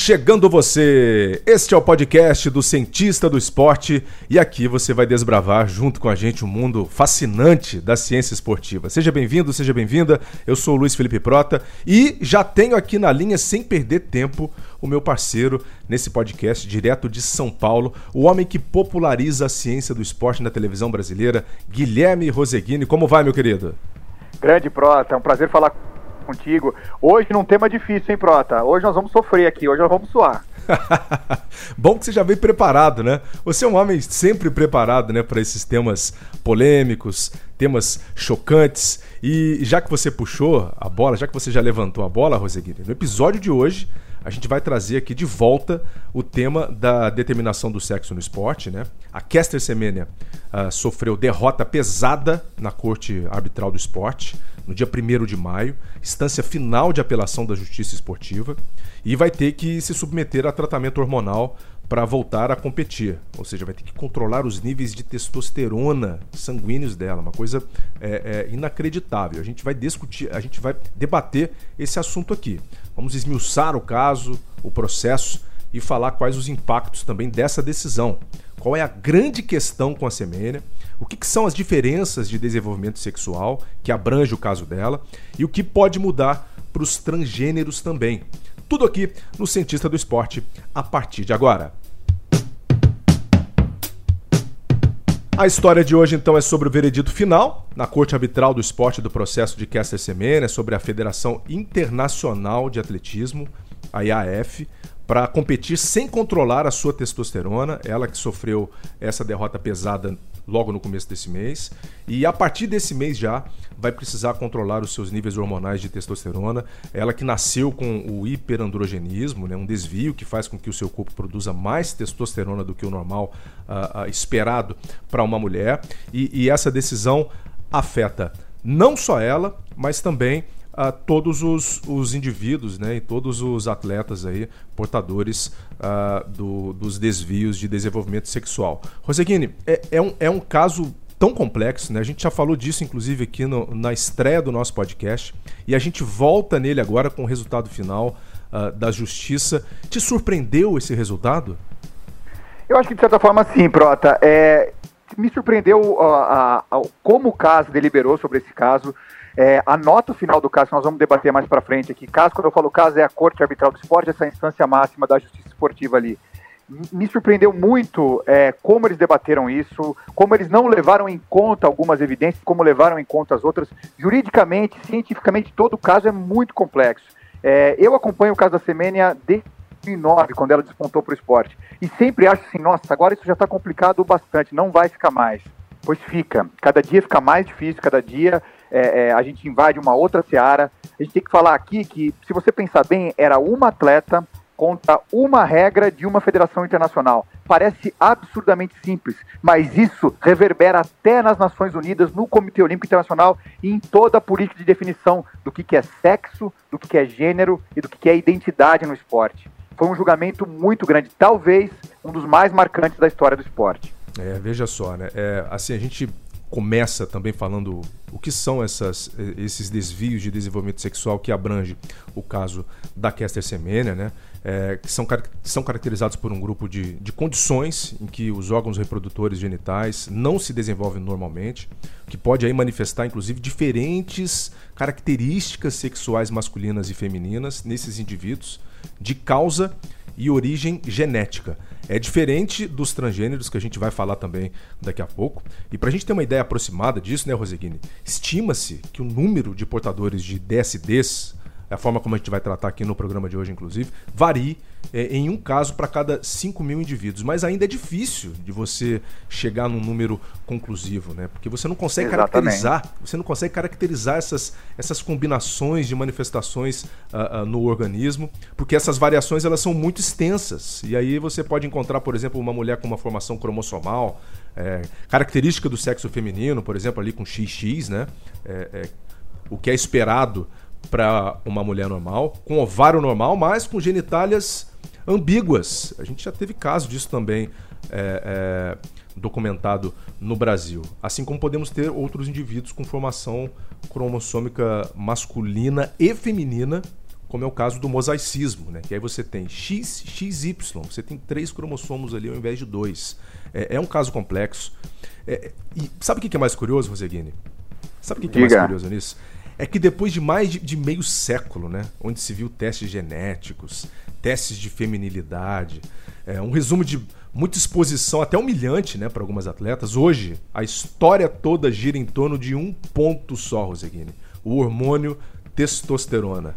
Chegando você! Este é o podcast do Cientista do Esporte e aqui você vai desbravar junto com a gente o um mundo fascinante da ciência esportiva. Seja bem-vindo, seja bem-vinda. Eu sou o Luiz Felipe Prota e já tenho aqui na linha, sem perder tempo, o meu parceiro nesse podcast direto de São Paulo, o homem que populariza a ciência do esporte na televisão brasileira, Guilherme Roseguini. Como vai, meu querido? Grande Prota, é um prazer falar contigo. Hoje num tema difícil, hein, Prota? Hoje nós vamos sofrer aqui, hoje nós vamos suar. Bom que você já veio preparado, né? Você é um homem sempre preparado, né, para esses temas polêmicos, temas chocantes. E já que você puxou a bola, já que você já levantou a bola, Roseguini, no episódio de hoje a gente vai trazer aqui de volta o tema da determinação do sexo no esporte, né? A Kester Semenya uh, sofreu derrota pesada na Corte Arbitral do Esporte no dia 1 de maio, instância final de apelação da Justiça Esportiva, e vai ter que se submeter a tratamento hormonal para voltar a competir. Ou seja, vai ter que controlar os níveis de testosterona sanguíneos dela, uma coisa é, é, inacreditável. A gente vai discutir, a gente vai debater esse assunto aqui. Vamos esmiuçar o caso, o processo e falar quais os impactos também dessa decisão. Qual é a grande questão com a Semênia? O que, que, são as diferenças de desenvolvimento sexual que abrange o caso dela e o que pode mudar para os transgêneros também. Tudo aqui no Cientista do Esporte a partir de agora. A história de hoje, então, é sobre o veredito final na Corte Arbitral do Esporte do processo de Kester Semenya, sobre a Federação Internacional de Atletismo, a IAF, para competir sem controlar a sua testosterona, ela que sofreu essa derrota pesada logo no começo desse mês. E a partir desse mês já vai precisar controlar os seus níveis hormonais de testosterona. Ela que nasceu com o hiperandrogenismo, né, um desvio que faz com que o seu corpo produza mais testosterona do que o normal uh, uh, esperado para uma mulher. E, e essa decisão afeta não só ela, mas também a todos os, os indivíduos né, e todos os atletas aí portadores uh, do, dos desvios de desenvolvimento sexual. Roseguini, é, é, um, é um caso tão complexo, né? A gente já falou disso, inclusive, aqui no, na estreia do nosso podcast, e a gente volta nele agora com o resultado final uh, da justiça. Te surpreendeu esse resultado? Eu acho que de certa forma sim, Prota. É, me surpreendeu uh, uh, como o caso deliberou sobre esse caso. É, a nota final do caso, que nós vamos debater mais para frente aqui, caso, quando eu falo caso, é a Corte Arbitral do Esporte, essa instância máxima da justiça esportiva ali. Me surpreendeu muito é, como eles debateram isso, como eles não levaram em conta algumas evidências, como levaram em conta as outras. Juridicamente, cientificamente, todo o caso é muito complexo. É, eu acompanho o caso da Semênia desde 2009, quando ela despontou para o esporte. E sempre acho assim, nossa, agora isso já está complicado bastante, não vai ficar mais. Pois fica. Cada dia fica mais difícil, cada dia é, é, a gente invade uma outra seara. A gente tem que falar aqui que, se você pensar bem, era uma atleta contra uma regra de uma federação internacional. Parece absurdamente simples, mas isso reverbera até nas Nações Unidas, no Comitê Olímpico Internacional e em toda a política de definição do que, que é sexo, do que, que é gênero e do que, que é identidade no esporte. Foi um julgamento muito grande, talvez um dos mais marcantes da história do esporte. É, veja só, né? É, assim, a gente começa também falando o que são essas, esses desvios de desenvolvimento sexual que abrange o caso da Kester Semenya, né? É, que são, são caracterizados por um grupo de, de condições em que os órgãos reprodutores genitais não se desenvolvem normalmente, que pode aí manifestar inclusive diferentes características sexuais masculinas e femininas nesses indivíduos de causa e origem genética. É diferente dos transgêneros, que a gente vai falar também daqui a pouco. E para a gente ter uma ideia aproximada disso, né, Roseguini? Estima-se que o número de portadores de DSDs a forma como a gente vai tratar aqui no programa de hoje, inclusive, varie é, em um caso para cada 5 mil indivíduos. Mas ainda é difícil de você chegar num número conclusivo, né? Porque você não consegue Exatamente. caracterizar, você não consegue caracterizar essas, essas combinações de manifestações uh, uh, no organismo, porque essas variações elas são muito extensas. E aí você pode encontrar, por exemplo, uma mulher com uma formação cromossomal, é, característica do sexo feminino, por exemplo, ali com XX, né? É, é o que é esperado para uma mulher normal, com ovário normal, mas com genitálias ambíguas. A gente já teve caso disso também é, é, documentado no Brasil. Assim como podemos ter outros indivíduos com formação cromossômica masculina e feminina como é o caso do mosaicismo, né? Que aí você tem X, XY, você tem três cromossomos ali ao invés de dois. É, é um caso complexo. É, e sabe o que é mais curioso, Roseguini? Sabe o que é mais curioso nisso? É que depois de mais de, de, meio século, né? Onde se viu testes genéticos, testes de feminilidade, é, um resumo de muita exposição, até humilhante, né, para algumas atletas. Hoje, a história toda gira em torno de um ponto só, Roseguini: o hormônio testosterona.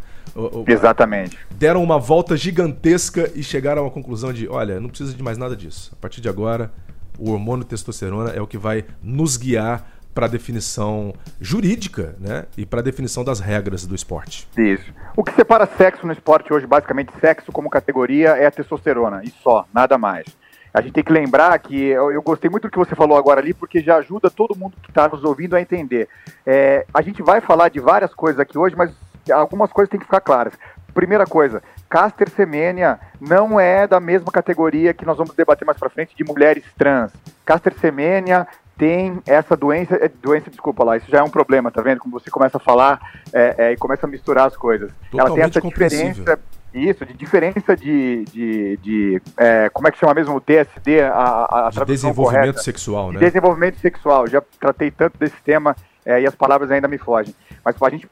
Exatamente. Deram uma volta gigantesca e chegaram à conclusão de: olha, não precisa de mais nada disso. A partir de agora, o hormônio testosterona é o que vai nos guiar para a definição jurídica né? e para a definição das regras do esporte. Isso. O que separa sexo no esporte hoje, basicamente, sexo como categoria é a testosterona, e só, nada mais. A gente tem que lembrar que eu, eu, gostei muito do que você falou agora ali, porque já ajuda todo mundo que está nos ouvindo a entender. É, a gente vai falar de várias coisas aqui hoje, mas algumas coisas têm que ficar claras. Primeira coisa, Caster Semenya não é da mesma categoria que nós vamos debater mais para frente de mulheres trans. Caster Semenya tem essa doença, é, doença, desculpa lá, isso já é um problema, tá vendo? Como você começa a falar é, é, e começa a misturar as coisas. Totalmente Ela tem essa diferença, isso, de diferença de, de, de é, como é que chama mesmo o TSD, a, a de desenvolvimento correta, sexual, né? De desenvolvimento sexual. Já tratei tanto desse tema é, e as palavras ainda me fogem. Mas para gente,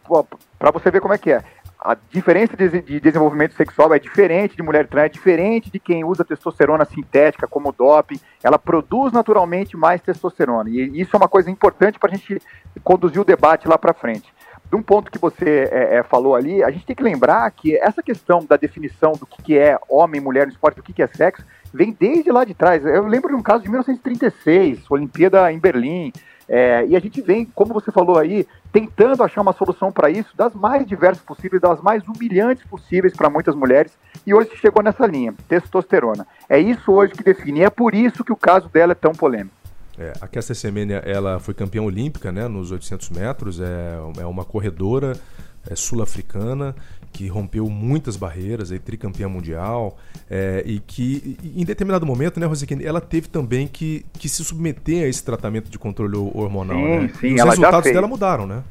para você ver como é que é a diferença de, de, desenvolvimento sexual é diferente de mulher trans, é diferente de quem usa testosterona sintética como doping. Ela produz naturalmente mais testosterona. E isso é uma coisa importante para a gente conduzir o debate lá para frente. De um ponto que você é, é, falou ali, a gente tem que lembrar que essa questão da definição do que, é homem, mulher no esporte, do que, que é sexo, vem desde lá de trás. Eu lembro de um caso de 1936, Olimpíada em Berlim. É, e a gente vem, como você falou aí, tentando achar uma solução para isso, das mais diversas possíveis, das mais humilhantes possíveis para muitas mulheres, e hoje chegou nessa linha, testosterona. É isso hoje que define, é por isso que o caso dela é tão polêmico. É, a Kessia Semenya, ela foi campeã olímpica né, nos 800 metros, é, é uma corredora é, sul-africana que rompeu muitas barreiras, aí, tricampeã mundial, é, e que em determinado momento, né, Rosiquine, ela teve também que, que se submeter a esse tratamento de controle hormonal. Sim, né? sim, e os resultados dela mudaram, né?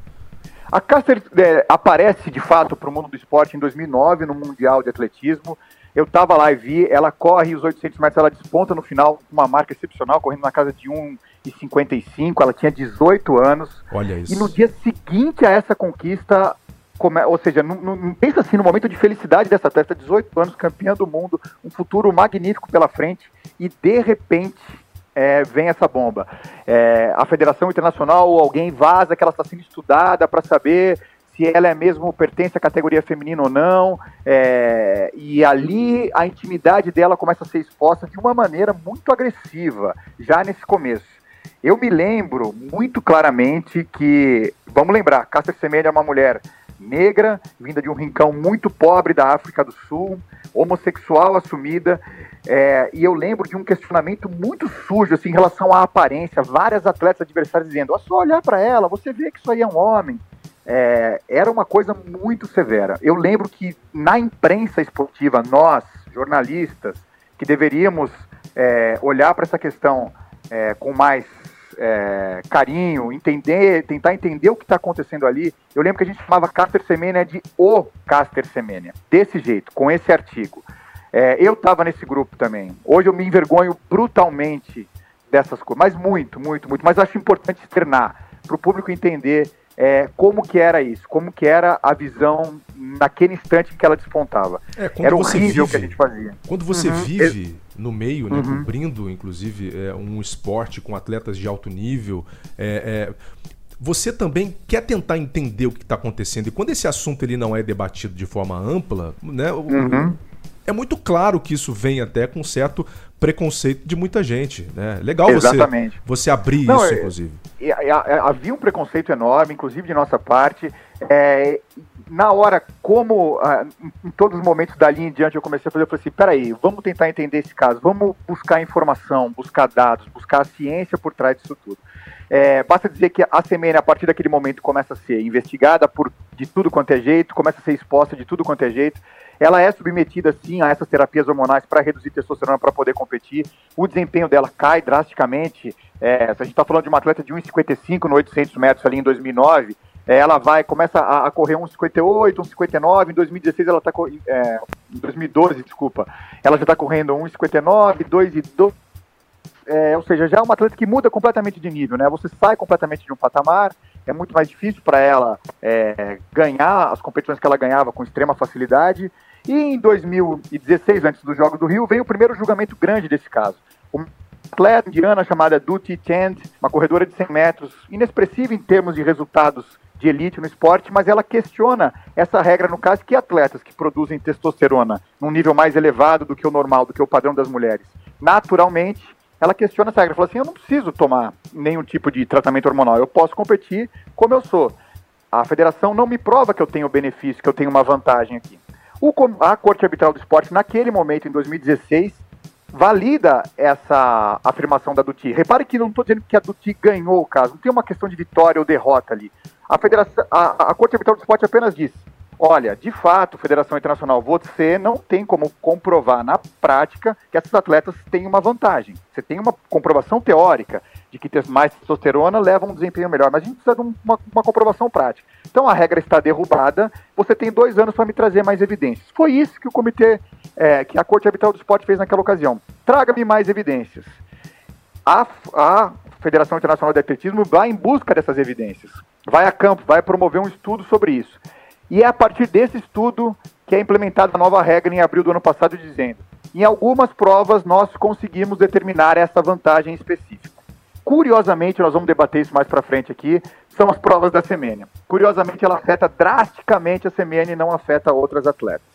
A Caster é, aparece de fato para o mundo do esporte em 2009 no Mundial de Atletismo. Eu estava lá e vi, ela corre os 800 metros, ela desponta no final, uma marca excepcional, correndo na casa de 1,55, ela tinha 18 anos. Olha isso. E no dia seguinte a essa conquista, Come, ou seja, não, não, pensa assim no momento de felicidade dessa atleta, 18 anos, campeã do mundo, um futuro magnífico pela frente, e de repente é, vem essa bomba. É, a Federação Internacional, alguém vaza que ela está sendo estudada para saber se ela é mesmo pertence à categoria feminina ou não, é, e ali a intimidade dela começa a ser exposta de uma maneira muito agressiva, já nesse começo. Eu me lembro muito claramente que, vamos lembrar, Cássia Semelha é uma mulher negra, vinda de um rincão muito pobre da África do Sul, homossexual assumida, é, e eu lembro de um questionamento muito sujo assim, em relação à aparência, várias atletas adversárias dizendo, é só olhar para ela, você vê que isso aí é um homem. É, era uma coisa muito severa. Eu lembro que na imprensa esportiva, nós, jornalistas, que deveríamos é, olhar para essa questão é, com mais é, carinho, entender, tentar entender o que está acontecendo ali. Eu lembro que a gente chamava Caster Semenya de o Caster Semenya, desse jeito, com esse artigo. É, eu estava nesse grupo também. Hoje eu me envergonho brutalmente dessas coisas, mas muito, muito, muito. Mas acho importante externar para o público entender é, como que era isso, como que era a visão naquele instante em que ela despontava. É, era horrível o que a gente fazia. Quando você uhum. vive no meio, né, uhum. cobrindo, inclusive, é, um esporte com atletas de alto nível, é, é você também quer tentar entender o que está acontecendo. E quando esse assunto ele não é debatido de forma ampla, né, uhum. É muito claro que isso vem até com certo preconceito de muita gente. Né? Legal Exatamente. você, você abrir não, isso, inclusive. havia um preconceito enorme, inclusive de nossa parte. É, na hora, como ah, em todos os momentos dali em diante eu comecei a fazer, eu falei assim, peraí, vamos tentar entender esse caso, vamos buscar informação, buscar dados, buscar a ciência por trás disso tudo. É, basta dizer que a semene, a partir daquele momento, começa a ser investigada por de tudo quanto é jeito, começa a ser exposta de tudo quanto é jeito. Ela é submetida, sim, a essas terapias hormonais para reduzir testosterona para poder competir. O desempenho dela cai drasticamente. É, a gente está falando de uma atleta de 1,55 no 800 metros ali em 2009, ela vai, começa a, a correr uns 58, uns 59, em 2016 ela está é, em 2012, desculpa, ela já está correndo uns 59, 2 e 2, é, ou seja, já é uma atleta que muda completamente de nível, né? Você sai completamente de um patamar, é muito mais difícil para ela é, ganhar as competições que ela ganhava com extrema facilidade. E em 2016, antes dos Jogos do Rio, veio o primeiro julgamento grande desse caso. Uma atleta indiana chamada Duty Chand, uma corredora de 100 metros, inexpressiva em termos de resultados de elite no esporte, mas ela questiona essa regra no caso que atletas que produzem testosterona num nível mais elevado do que o normal, do que o padrão das mulheres, naturalmente ela questiona essa regra, fala assim, eu não preciso tomar nenhum tipo de tratamento hormonal, eu posso competir como eu sou. A federação não me prova que eu tenho benefício, que eu tenho uma vantagem aqui. O, a Corte Arbitral do Esporte, naquele momento, em 2016, valida essa afirmação da Duti. Repare que não estou dizendo que a Duti ganhou o caso, não tem uma questão de vitória ou derrota ali. A, federação, a, a Corte Arbitral do Esporte apenas diz: olha, de fato, Federação Internacional, você não tem como comprovar na prática que essas atletas têm uma vantagem. Você tem uma comprovação teórica de que ter mais testosterona leva a um desempenho melhor, mas a gente precisa de uma, uma comprovação prática. Então a regra está derrubada, você tem dois anos para me trazer mais evidências. Foi isso que o comitê, é, que a Corte Arbitral do Esporte fez naquela ocasião. Traga-me mais evidências. A, a Federação Internacional de Atletismo vai em busca dessas evidências. Vai a campo, vai promover um estudo sobre isso. E é a partir desse estudo que é implementada a nova regra em abril do ano passado, dizendo: em algumas provas nós conseguimos determinar essa vantagem específica. Curiosamente, nós vamos debater isso mais para frente aqui, são as provas da Semênia. Curiosamente, ela afeta drasticamente a Semênia e não afeta outras atletas.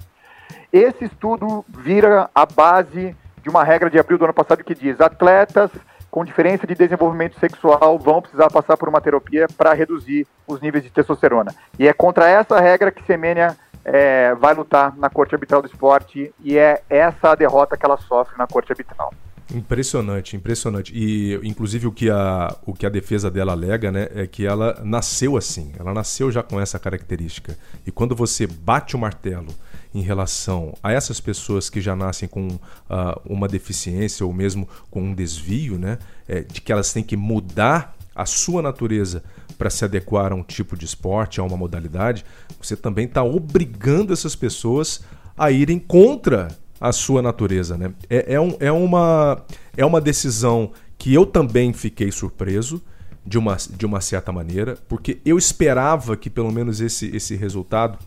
Esse estudo vira a base de uma regra de abril do ano passado que diz: atletas com diferença de desenvolvimento sexual vão precisar passar por uma terapia para reduzir os níveis de testosterona. E é contra essa regra que Semênia é, vai lutar na Corte Arbitral do Esporte e é essa a derrota que ela sofre na Corte Arbitral. Impressionante, impressionante. E inclusive o que a, o que a defesa dela alega, né, é que ela nasceu assim. Ela nasceu já com essa característica. E quando você bate o martelo em relação a essas pessoas que já nascem com uh, uma deficiência ou mesmo com um desvio, né, é, de que elas têm que mudar a sua natureza para se adequar a um tipo de esporte, a uma modalidade, você também está obrigando essas pessoas a irem contra a sua natureza. Né? É, é, um, é, uma, é uma decisão que eu também fiquei surpreso de uma, de uma certa maneira, porque eu esperava que pelo menos esse, esse resultado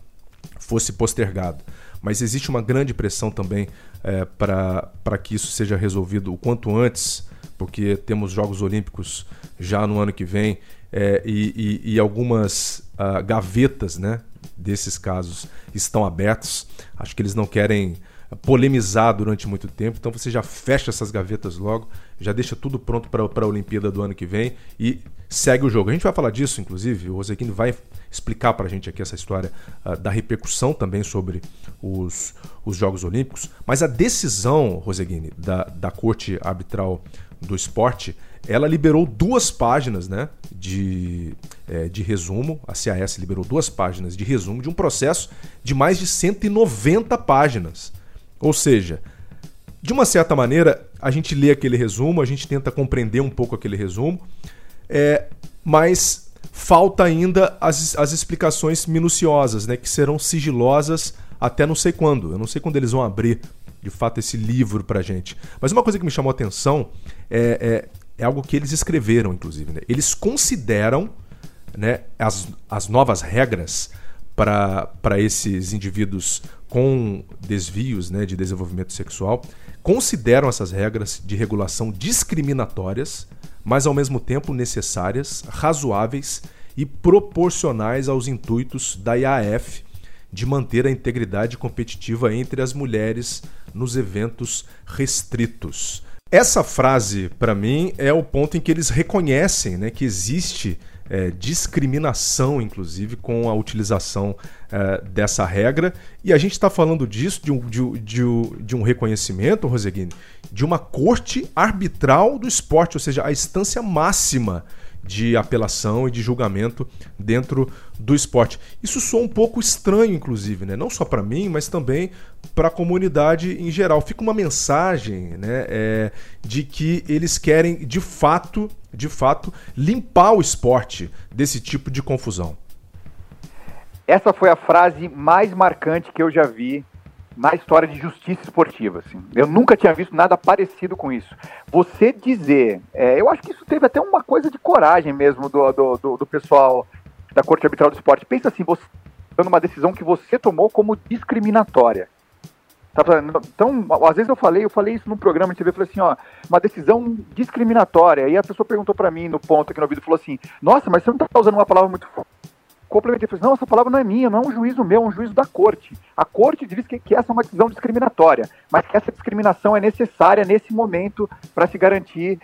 fosse postergado. Mas existe uma grande pressão também é, para que isso seja resolvido o quanto antes, porque temos Jogos Olímpicos já no ano que vem é, e, e, e, algumas uh, gavetas né, desses casos estão abertos. Acho que eles não querem polemizar durante muito tempo. Então você já fecha essas gavetas logo, já deixa tudo pronto para a Olimpíada do ano que vem e segue o jogo. A gente vai falar disso, inclusive, o Rosequini vai explicar para a gente aqui essa história uh, da repercussão também sobre os, os Jogos Olímpicos. Mas a decisão, Roseguini, da, da Corte Arbitral do Esporte, ela liberou duas páginas né, de, é, de resumo. A CAS liberou duas páginas de resumo de um processo de mais de 190 páginas. Ou seja, de uma certa maneira, a gente lê aquele resumo, a gente tenta compreender um pouco aquele resumo, é, mas falta ainda as, as explicações minuciosas, né, que serão sigilosas até não sei quando. Eu não sei quando eles vão abrir de fato esse livro para gente. Mas uma coisa que me chamou a atenção é, é, é algo que eles escreveram, inclusive. Né? Eles consideram né, as, as novas regras para esses indivíduos com desvios né, de desenvolvimento sexual consideram essas regras de regulação discriminatórias, mas ao mesmo tempo necessárias, razoáveis e proporcionais aos intuitos da IAF de manter a integridade competitiva entre as mulheres nos eventos restritos. Essa frase, para mim, é o ponto em que eles reconhecem né, que existe é, discriminação, inclusive, com a utilização é, dessa regra. E a gente está falando disso, de um, de, de, de um reconhecimento, Roseguini, de uma corte arbitral do esporte, ou seja, a instância máxima de apelação e de julgamento dentro do esporte. Isso soa um pouco estranho, inclusive, né? não só para mim, mas também para a comunidade em geral. Fica uma mensagem né, é, de que eles querem, de fato, de fato, limpar o esporte desse tipo de confusão. essa foi a frase mais marcante que eu já vi na história de justiça esportiva. Assim. Eu nunca tinha visto nada parecido com isso. Você dizer, é, eu acho que isso teve até uma coisa de coragem mesmo do, do, do, do pessoal da Corte Arbitral do Esporte. Pensa assim, você uma decisão que você tomou como discriminatória. Tá então, às vezes eu falei, eu falei isso no programa de TV, falei assim, ó, uma decisão discriminatória. E a pessoa perguntou para mim no ponto aqui no vídeo, falou assim, nossa, mas você não está usando uma palavra muito complementei, falei, não, essa palavra não é minha, não é um juízo meu, é um juízo da corte. A corte diz que, que essa é uma decisão discriminatória, mas que essa discriminação é necessária nesse momento para se garantir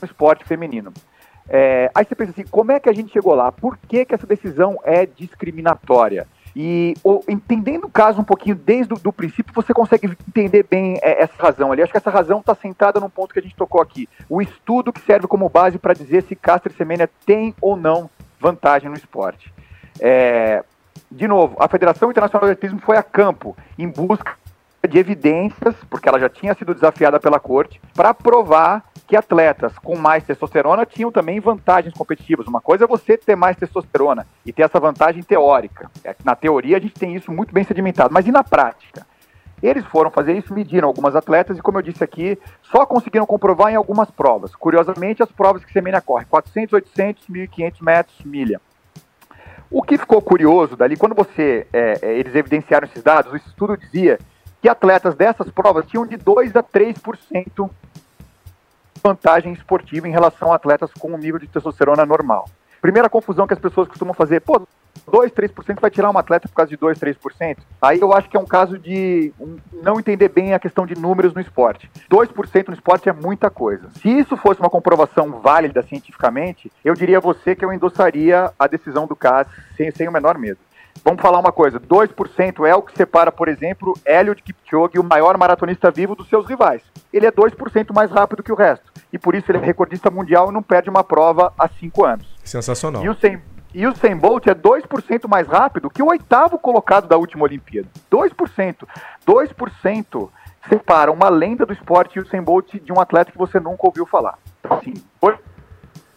o esporte feminino. É, aí você pensa assim, como é que a gente chegou lá? Por que, que essa decisão é discriminatória? E o, entendendo o caso um pouquinho desde o princípio, você consegue entender bem é, essa razão ali. Acho que essa razão está centrada no ponto que a gente tocou aqui. O estudo que serve como base para dizer se Castro Semenya tem ou não vantagem no esporte. É, de novo, a Federação Internacional de Atletismo foi a campo em busca de evidências, porque ela já tinha sido desafiada pela corte, para provar que atletas com mais testosterona tinham também vantagens competitivas. Uma coisa é você ter mais testosterona e ter essa vantagem teórica. É na teoria a gente tem isso muito bem sedimentado, mas e na prática? Eles foram fazer isso, mediram algumas atletas e, como eu disse aqui, só conseguiram comprovar em algumas provas. Curiosamente, as provas que Semenya corre: 400, 800, 1.500 metros, milha. O que ficou curioso dali, quando você é, é, eles evidenciaram esses dados, o estudo dizia que atletas dessas provas tinham de 2 a 3% vantagem esportiva em relação a atletas com um nível de testosterona normal. Primeira confusão que as pessoas costumam fazer, pô, 2, 3% vai tirar um atleta por causa de 2, 3%. Aí eu acho que é um caso de não entender bem a questão de números no esporte. 2% no esporte é muita coisa. Se isso fosse uma comprovação válida cientificamente, eu diria a você que eu endossaria a decisão do CAS sem, sem o menor medo. Vamos falar uma coisa, 2% é o que separa, por exemplo, de Kipchoge, o maior maratonista vivo dos seus rivais. Ele é 2% mais rápido que o resto. E por isso ele é recordista mundial e não perde uma prova há 5 anos. Sensacional. E o 100, e o 100 Bolt é 2% mais rápido que o oitavo colocado da última Olimpíada. 2%. 2% separa uma lenda do esporte e o 100 Bolt de um atleta que você nunca ouviu falar. Assim,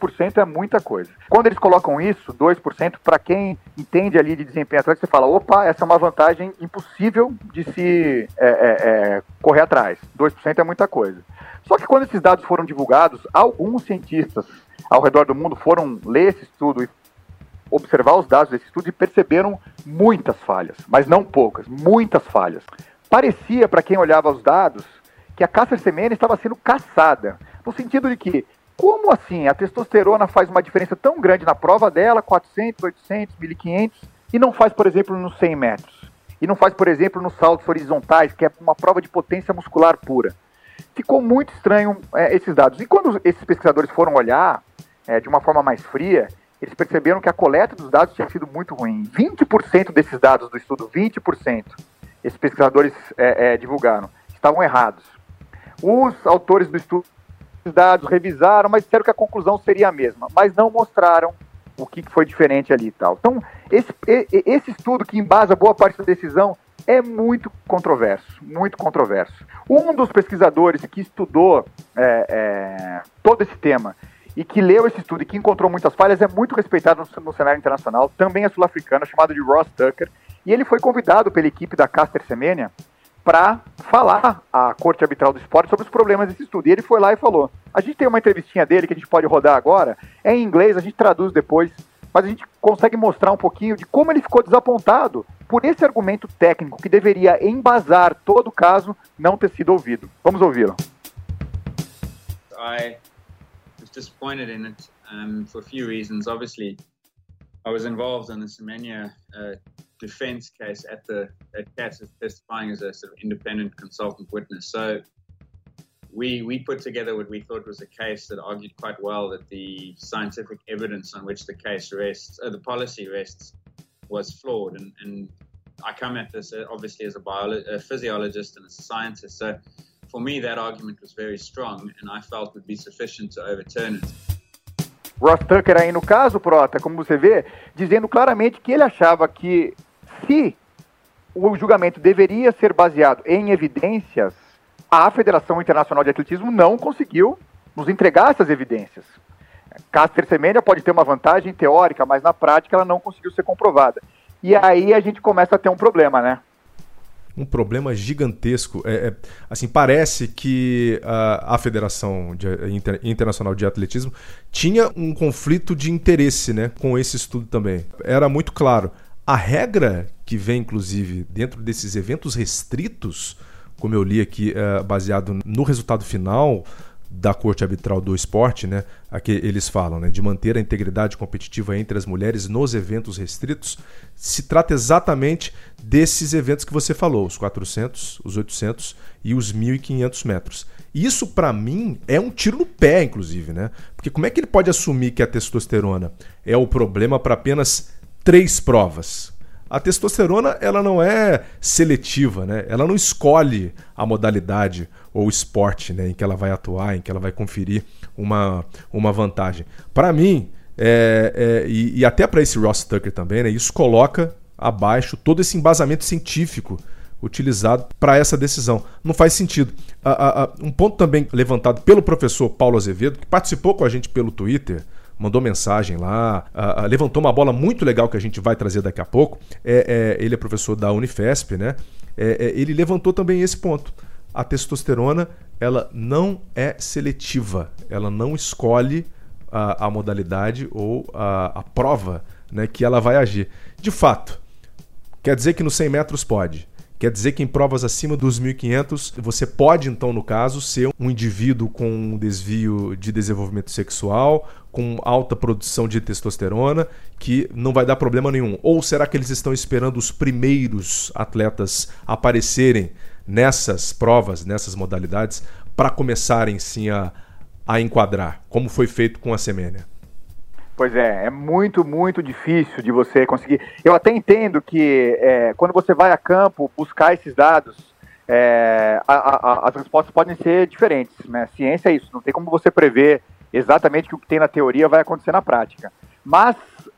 2% é muita coisa. Quando eles colocam isso, 2%, para quem entende ali de desempenho atlético, você fala, opa, essa é uma vantagem impossível de se é, é, é, correr atrás. 2% é muita coisa. Só que quando esses dados foram divulgados, alguns cientistas ao redor do mundo foram ler esse estudo e observar os dados desse estudo e perceberam muitas falhas, mas não poucas, muitas falhas. Parecia, para quem olhava os dados, que a Caster Semenya estava sendo caçada, no sentido de que, como assim a testosterona faz uma diferença tão grande na prova dela, 400, 800, 1500, e não faz, por exemplo, nos 100 metros? E não faz, por exemplo, nos saltos horizontais, que é uma prova de potência muscular pura. Ficou muito estranho é, esses dados. E quando esses pesquisadores foram olhar é, de uma forma mais fria, eles perceberam que a coleta dos dados tinha sido muito ruim. 20% desses dados do estudo, 20%, esses pesquisadores é, é, divulgaram, estavam errados. Os autores do estudo, dados revisaram, mas disseram que a conclusão seria a mesma, mas não mostraram o que foi diferente ali e tal. Então, esse, esse estudo que embasa boa parte da decisão é muito controverso, muito controverso. Um dos pesquisadores que estudou é, é, todo esse tema e que leu esse estudo e que encontrou muitas falhas, é muito respeitado no, no cenário internacional, também é sul-africano, chamado de Ross Tucker, e ele foi convidado pela equipe da Caster Semenya para falar à Corte Arbitral do Esporte sobre os problemas desse estudo. E ele foi lá e falou: a gente tem uma entrevistinha dele que a gente pode rodar agora, é em inglês, a gente traduz depois, mas a gente consegue mostrar um pouquinho de como ele ficou desapontado por esse argumento técnico que deveria embasar todo o caso não ter sido ouvido. Vamos ouvi-lo. I disappointed in it um, for a few reasons. Obviously, I was involved in the Semenya uh, defense case at the at CAS testifying as a sort of independent consultant witness. So we we put together what we thought was a case that argued quite well that the scientific evidence on which the case rests, uh, the policy rests, was flawed. And, and I come at this uh, obviously as a, biolo- a physiologist and a scientist. So for me, that argument was very strong, and I felt would be sufficient to overturn it. Ross Tucker aí no caso, Prota, como você vê, dizendo claramente que ele achava que se o julgamento deveria ser baseado em evidências, a Federação Internacional de Atletismo não conseguiu nos entregar essas evidências. Caster Semenya pode ter uma vantagem teórica, mas na prática ela não conseguiu ser comprovada. e aí a gente começa a ter um problema, né? Um problema gigantesco. É, é, assim, parece que a, a Federação de, Inter, Internacional de Atletismo tinha um conflito de interesse né, com esse estudo também. Era muito claro. A regra que vem, inclusive, dentro desses eventos restritos, como eu li aqui, é, baseado no resultado final da Corte Arbitral do Esporte, né, aqui eles falam, né, de manter a integridade competitiva entre as mulheres nos eventos restritos, se trata exatamente desses eventos que você falou, os 400, os 800 e os 1.500 metros. Isso, para mim, é um tiro no pé, inclusive, né? Porque como é que ele pode assumir que a testosterona é o problema para apenas três provas? A testosterona ela não é seletiva, né? Ela não escolhe a modalidade ou esporte né, em que ela vai atuar, em que ela vai conferir uma, uma vantagem. Para mim, é, é, e, e, até para esse Ross Tucker também, né, isso coloca abaixo todo esse embasamento científico utilizado para essa decisão. Não faz sentido. um ponto também levantado pelo professor Paulo Azevedo, que participou com a gente pelo Twitter, mandou mensagem lá, levantou uma bola muito legal que a gente vai trazer daqui a pouco. É, é ele é professor da Unifesp, né? É, é, ele levantou também esse ponto. A testosterona ela não é seletiva, ela não escolhe a, a modalidade ou a, a prova né, que ela vai agir. De fato, quer dizer que nos 100 metros pode. Quer dizer que em provas acima dos 1.500, você pode, então, no caso, ser um indivíduo com um desvio de desenvolvimento sexual, com alta produção de testosterona, que não vai dar problema nenhum. Ou será que eles estão esperando os primeiros atletas aparecerem nessas provas, nessas modalidades, para começarem sim a, a enquadrar, como foi feito com a Semênia? Pois é, é muito, muito difícil de você conseguir. Eu até entendo que é, quando você vai a campo buscar esses dados, é, a, a, as respostas podem ser diferentes. Né? Ciência é isso, não tem como você prever exatamente o que tem na teoria vai acontecer na prática. Mas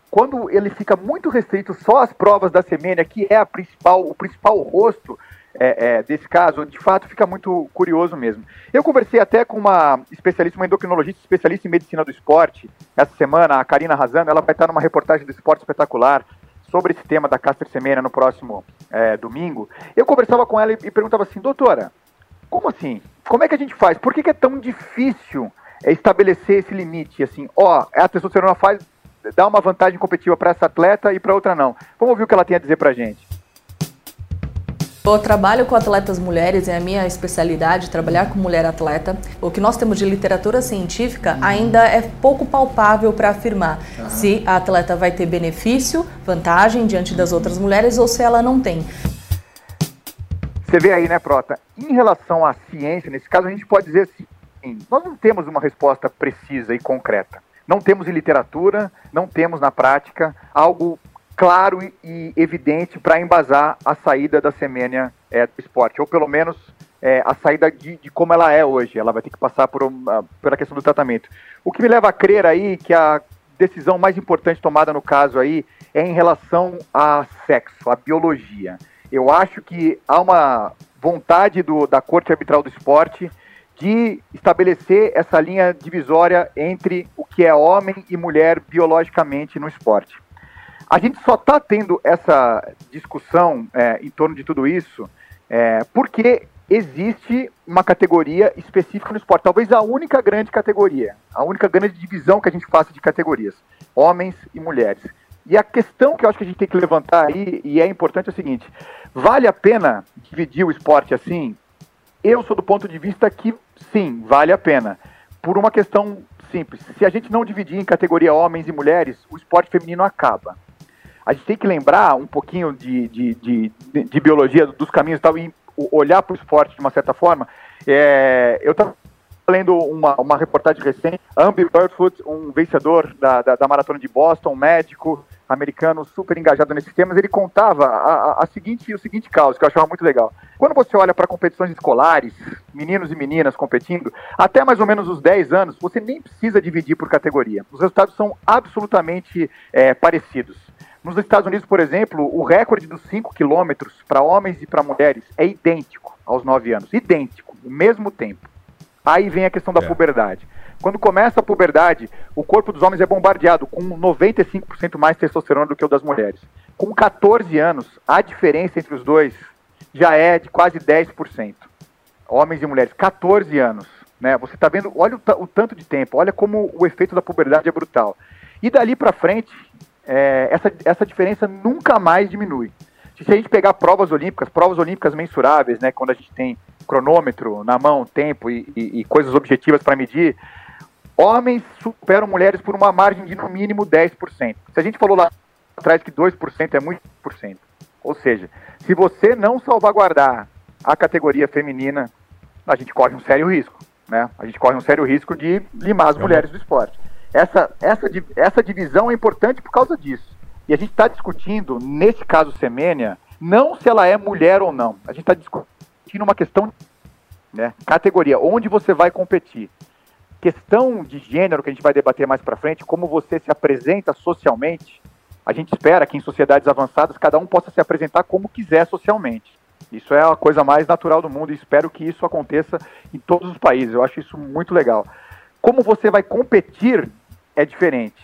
quando ele fica muito restrito só às provas da semênia, que é a principal, o principal rosto é, é, desse caso, de fato fica muito curioso mesmo. Eu conversei até com uma especialista, uma endocrinologista especialista em medicina do esporte, essa semana, a Karina Razano, ela vai estar numa reportagem do Esporte Espetacular sobre esse tema da Caster Semena no próximo é, domingo. Eu conversava com ela e, perguntava assim, doutora, como assim? Como é que a gente faz? Por que, que é tão difícil é, estabelecer esse limite? Assim, ó, a testosterona faz, dá uma vantagem competitiva para essa atleta e para outra não. Vamos ouvir o que ela tem a dizer para gente. Eu trabalho com atletas mulheres, é a minha especialidade trabalhar com mulher atleta. O que nós temos de literatura científica ainda é pouco palpável para afirmar uhum. se a atleta vai ter benefício, vantagem diante das outras mulheres ou se ela não tem. Você vê aí, né, Prota? Em relação à ciência, nesse caso, a gente pode dizer assim: nós não temos uma resposta precisa e concreta. Não temos em literatura, não temos na prática algo claro e, evidente para embasar a saída da Semênia é, do esporte, ou pelo menos é, a saída de, de, como ela é hoje. Ela vai ter que passar por uma, pela questão do tratamento. O que me leva a crer aí que a decisão mais importante tomada no caso aí é em relação a sexo, a biologia. Eu acho que há uma vontade do, da Corte Arbitral do Esporte de estabelecer essa linha divisória entre o que é homem e mulher biologicamente no esporte. A gente só está tendo essa discussão é, em torno de tudo isso é, porque existe uma categoria específica no esporte, talvez a única grande categoria, a única grande divisão que a gente faça de categorias, homens e mulheres. E a questão que eu acho que a gente tem que levantar aí, e é importante, é o seguinte: vale a pena dividir o esporte assim? Eu sou do ponto de vista que sim, vale a pena. Por uma questão simples. Se a gente não dividir em categoria homens e mulheres, o esporte feminino acaba a gente tem que lembrar um pouquinho de, de, de, de biologia dos caminhos e tal, e olhar para o esporte de uma certa forma. É, eu estava lendo uma, uma reportagem recente, Ambi Burfoot, um vencedor da, da, da, maratona de Boston, um médico americano super engajado nesses temas, ele contava a, a, seguinte, o seguinte caos, que eu achava muito legal. Quando você olha para competições escolares, meninos e meninas competindo, até mais ou menos os 10 anos, você nem precisa dividir por categoria. Os resultados são absolutamente é, parecidos. Nos Estados Unidos, por exemplo, o recorde dos 5 quilômetros para homens e para mulheres é idêntico aos 9 anos. Idêntico, o mesmo tempo. Aí vem a questão da é. puberdade. Quando começa a puberdade, o corpo dos homens é bombardeado com 95% mais testosterona do que o das mulheres. Com 14 anos, a diferença entre os dois já é de quase 10%. Homens e mulheres, 14 anos. Né? Você está vendo, olha o, o, tanto de tempo, olha como o efeito da puberdade é brutal. E dali para frente, é, essa, essa diferença nunca mais diminui. Se a gente pegar provas olímpicas, provas olímpicas mensuráveis, né, quando a gente tem cronômetro na mão, tempo e, e, e coisas objetivas para medir, homens superam mulheres por uma margem de no mínimo 10%. Se a gente falou lá atrás que 2% é muito por cento. Ou seja, se você não salvaguardar a categoria feminina, a gente corre um sério risco. Né? A gente corre um sério risco de limar as é mulheres do esporte. Essa, essa, essa divisão é importante por causa disso. E a gente está discutindo, nesse caso Semênia, não se ela é mulher ou não. A gente está discutindo uma questão, né, categoria, onde você vai competir. Questão de gênero que a gente vai debater mais para frente, como você se apresenta socialmente. A gente espera que em sociedades avançadas cada um possa se apresentar como quiser socialmente. Isso é a coisa mais natural do mundo e espero que isso aconteça em todos os países. Eu acho isso muito legal. Como você vai competir é diferente.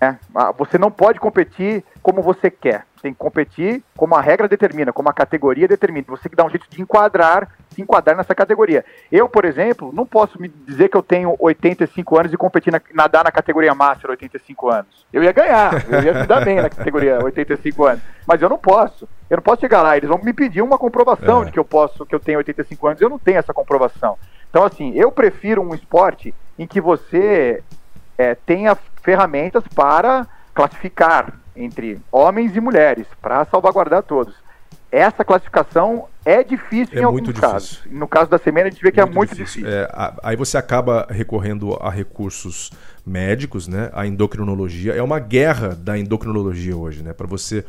É, você não pode competir como você quer. Tem que competir como a regra determina, como a categoria determina. Você tem que dar um jeito de enquadrar, se enquadrar nessa categoria. Eu, por exemplo, não posso me dizer que eu tenho 85 anos e competir na, nadar na categoria Master 85 anos. Eu ia ganhar, eu ia me dar bem na categoria 85 anos. Mas eu não posso. Eu não posso chegar lá, eles vão me pedir uma comprovação é. de que eu posso, que eu tenho 85 anos. Eu não tenho essa comprovação. Então, assim, eu prefiro um esporte em que você é, tenha ferramentas para classificar entre homens e mulheres, para salvaguardar todos. Essa classificação é difícil é em alguns difícil. casos. No caso da semana, a gente vê que é muito é muito difícil. difícil. É, aí você acaba recorrendo a recursos médicos, né? A endocrinologia é uma guerra da endocrinologia hoje, né? Para você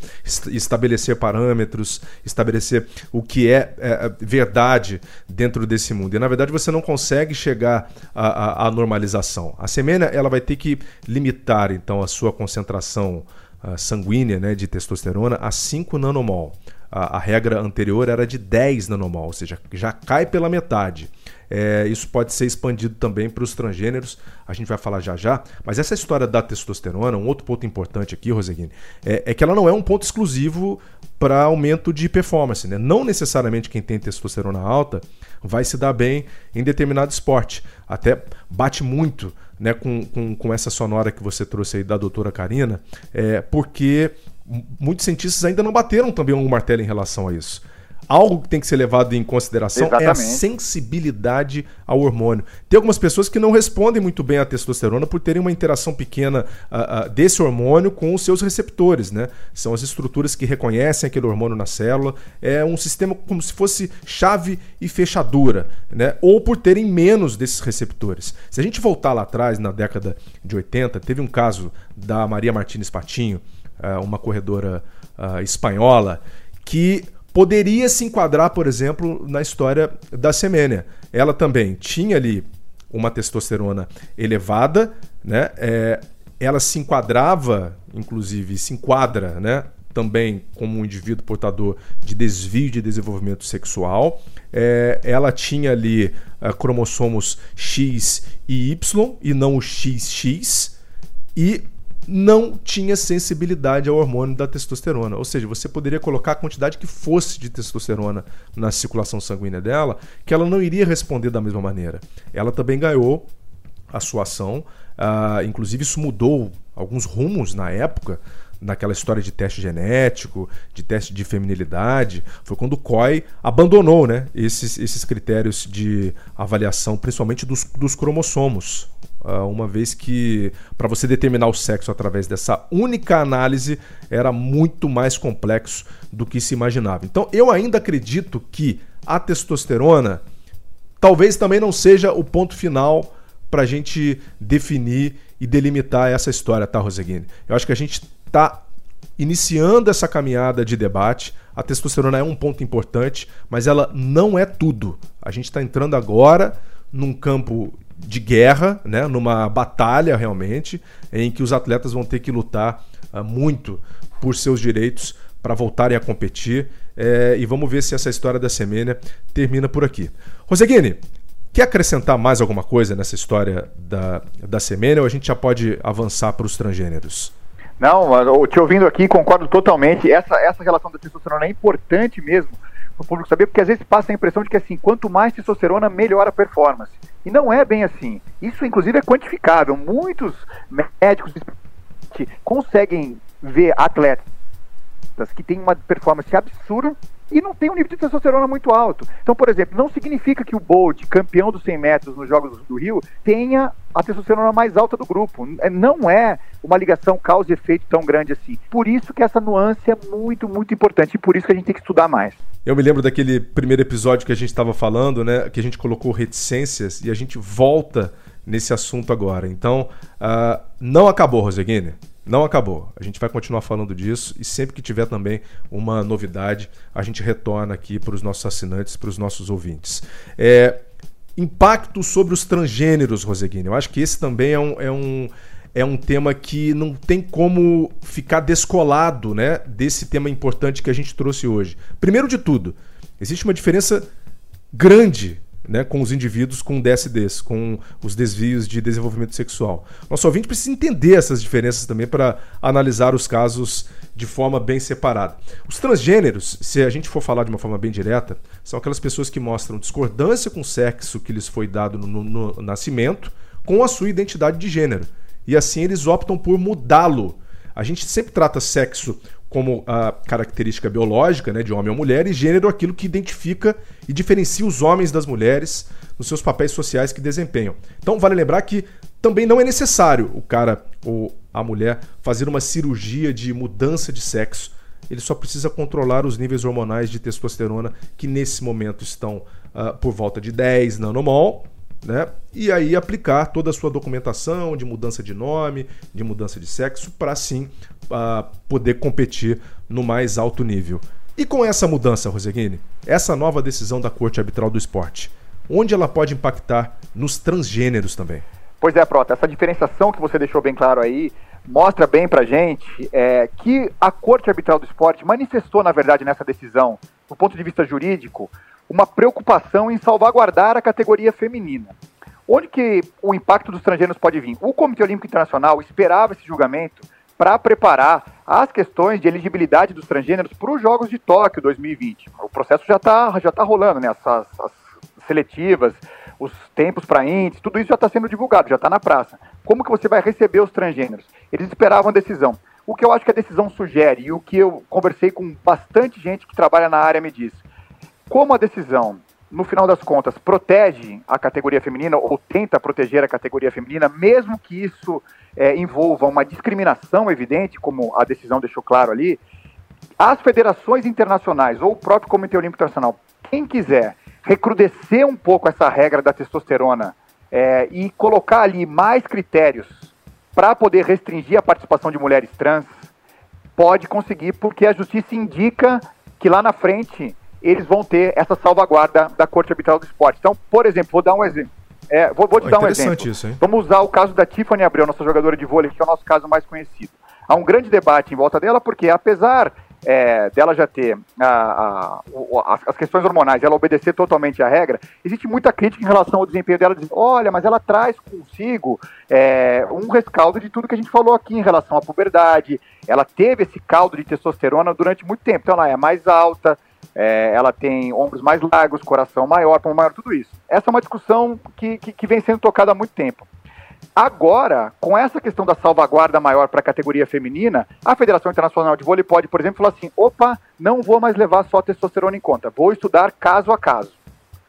estabelecer parâmetros, estabelecer o que é, é, é, verdade dentro desse mundo. E na verdade você não consegue chegar à, à normalização. A semena ela vai ter que limitar então a sua concentração uh, sanguínea, né, de testosterona a 5 nanomol. A, a, regra anterior era de 10 nanomol, ou seja, já cai pela metade. É, isso pode ser expandido também para os transgêneros, a gente vai falar já já. Mas essa história da testosterona, um outro ponto importante aqui, Roseguini, é, é que ela não é um ponto exclusivo para aumento de performance. Né? Não necessariamente quem tem testosterona alta vai se dar bem em determinado esporte. Até bate muito né, com, com, com essa sonora que você trouxe aí da doutora Karina, é, porque muitos cientistas ainda não bateram também um martelo em relação a isso algo que tem que ser levado em consideração Exatamente. é a sensibilidade ao hormônio. Tem algumas pessoas que não respondem muito bem à testosterona por terem uma interação pequena uh, uh, desse hormônio com os seus receptores, né? São as estruturas que reconhecem aquele hormônio na célula. É um sistema como se fosse chave e fechadura, né? Ou por terem menos desses receptores. Se a gente voltar lá atrás, na década de 80, teve um caso da Maria Martins Patinho, uma corredora espanhola, que poderia se enquadrar, por exemplo, na história da Semênia. Ela também tinha ali uma testosterona elevada, né? É, ela se enquadrava, inclusive, se enquadra, né? Também como um indivíduo portador de desvio de desenvolvimento sexual. É, ela tinha ali uh, cromossomos X e Y e não o XX. E não tinha sensibilidade ao hormônio da testosterona. Ou seja, você poderia colocar a quantidade que fosse de testosterona na circulação sanguínea dela, que ela não iria responder da mesma maneira. Ela também ganhou a sua ação, uh, inclusive isso mudou alguns rumos na época naquela história de teste genético, de teste de feminilidade, foi quando o COI abandonou né, esses, esses critérios de avaliação, principalmente dos, dos cromossomos. Uh, uma vez que para você determinar o sexo através dessa única análise era muito mais complexo do que se imaginava. Então eu ainda acredito que a testosterona talvez também não seja o ponto final para a gente definir e delimitar essa história, tá, Roseguini? Eu acho que a gente está iniciando essa caminhada de debate. A testosterona é um ponto importante, mas ela não é tudo. A gente está entrando agora num campo de guerra, né, numa batalha realmente, em que os atletas vão ter que lutar uh, muito por seus direitos para voltarem a competir. É, e vamos ver se essa história da Semênia termina por aqui. Roseguini, Quer acrescentar mais alguma coisa nessa história da, da semana ou a gente já pode avançar para os transgêneros? Não, te ouvindo aqui, concordo totalmente. Essa, essa relação da testosterona é importante mesmo para o público saber, porque às vezes passa a impressão de que assim, quanto mais testosterona, melhor a performance. E não é bem assim. Isso, inclusive, é quantificável. Muitos médicos conseguem ver atletas que têm uma performance absurda e não tem um nível de testosterona muito alto. Então, por exemplo, não significa que o Bolt, campeão dos 100 metros nos Jogos do Rio, tenha a testosterona mais alta do grupo. É, não é uma ligação causa e efeito tão grande assim. Por isso que essa nuance é muito, muito importante e por isso que a gente tem que estudar mais. Eu me lembro daquele primeiro episódio que a gente estava falando, né, que a gente colocou reticências e a gente volta nesse assunto agora. Então, uh, não acabou, Roseguine. Não acabou. A gente vai continuar falando disso e sempre que tiver também uma novidade, a gente retorna aqui para os nossos assinantes, para os nossos ouvintes. É, impacto sobre os transgêneros, Roseguini. Eu acho que esse também é um, é um, é um tema que não tem como ficar descolado né, desse tema importante que a gente trouxe hoje. Primeiro de tudo, existe uma diferença grande né, com os indivíduos com DSDs, com os desvios de desenvolvimento sexual. Nosso ouvinte precisa entender essas diferenças também para analisar os casos de forma bem separada. Os transgêneros, se a gente for falar de uma forma bem direta, são aquelas pessoas que mostram discordância com o sexo que lhes foi dado no, no, no nascimento com a sua identidade de gênero. E assim eles optam por mudá-lo. A gente sempre trata sexo como a característica biológica, né, de homem ou mulher, e gênero aquilo que identifica e diferencia os homens das mulheres nos seus papéis sociais que desempenham. Então vale lembrar que também não é necessário o cara ou a mulher fazer uma cirurgia de mudança de sexo. Ele só precisa controlar os níveis hormonais de testosterona que nesse momento estão uh, por volta de 10 nanomol né? E aí aplicar toda a sua documentação de mudança de nome, de mudança de sexo, para sim uh, poder competir no mais alto nível. E com essa mudança, Roseguini, essa nova decisão da Corte Arbitral do Esporte, onde ela pode impactar nos transgêneros também? Pois é, Prota, essa diferenciação que você deixou bem claro aí mostra bem pra gente é, que a Corte Arbitral do Esporte manifestou, na verdade, nessa decisão, do ponto de vista jurídico, uma preocupação em salvaguardar a categoria feminina. Onde que o impacto dos transgêneros pode vir? O Comitê Olímpico Internacional esperava esse julgamento para preparar as questões de elegibilidade dos transgêneros para os Jogos de Tóquio 2020. O processo já está já tá rolando, né? As, as seletivas, os tempos para índices, tudo isso já está sendo divulgado, já está na praça. Como que você vai receber os transgêneros? Eles esperavam a decisão. O que eu acho que a decisão sugere e o que eu conversei com bastante gente que trabalha na área me disse, como a decisão, no final das contas, protege a categoria feminina ou tenta proteger a categoria feminina, mesmo que isso é, envolva uma discriminação evidente, como a decisão deixou claro ali, as federações internacionais ou o próprio Comitê Olímpico Internacional, quem quiser recrudescer um pouco essa regra da testosterona é, e colocar ali mais critérios para poder restringir a participação de mulheres trans, pode conseguir, porque a justiça indica que lá na frente eles vão ter essa salvaguarda da Corte Arbitral do Esporte. Então, por exemplo, vou dar um exemplo. É, vou, vou, te oh, dar um exemplo. Isso, Vamos usar o caso da Tiffany Abreu, nossa jogadora de vôlei, que é o nosso caso mais conhecido. Há um grande debate em volta dela, porque apesar é, dela já ter a, a, as questões hormonais, ela obedecer totalmente à regra, existe muita crítica em relação ao desempenho dela, dizendo, olha, mas ela traz consigo é, um rescaldo de tudo que a gente falou aqui em relação à puberdade, ela teve esse caldo de testosterona durante muito tempo, então ela é mais alta, é, ela tem ombros mais largos, coração maior, pulmão maior, tudo isso. Essa é uma discussão que, que, que vem sendo tocada há muito tempo. Agora, com essa questão da salvaguarda maior para a categoria feminina, a Federação Internacional de Vôlei pode, por exemplo, falar assim: opa, não vou mais levar só testosterona em conta, vou estudar caso a caso.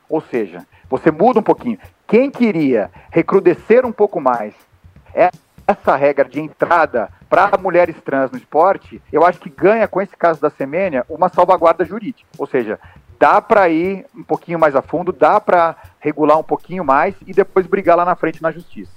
Ou seja, você muda um pouquinho. Quem queria recrudescer um pouco mais essa regra de entrada para mulheres trans no esporte, eu acho que ganha com esse caso da Semênia uma salvaguarda jurídica. Ou seja, dá para ir um pouquinho mais a fundo, dá para regular um pouquinho mais e depois brigar lá na frente na justiça.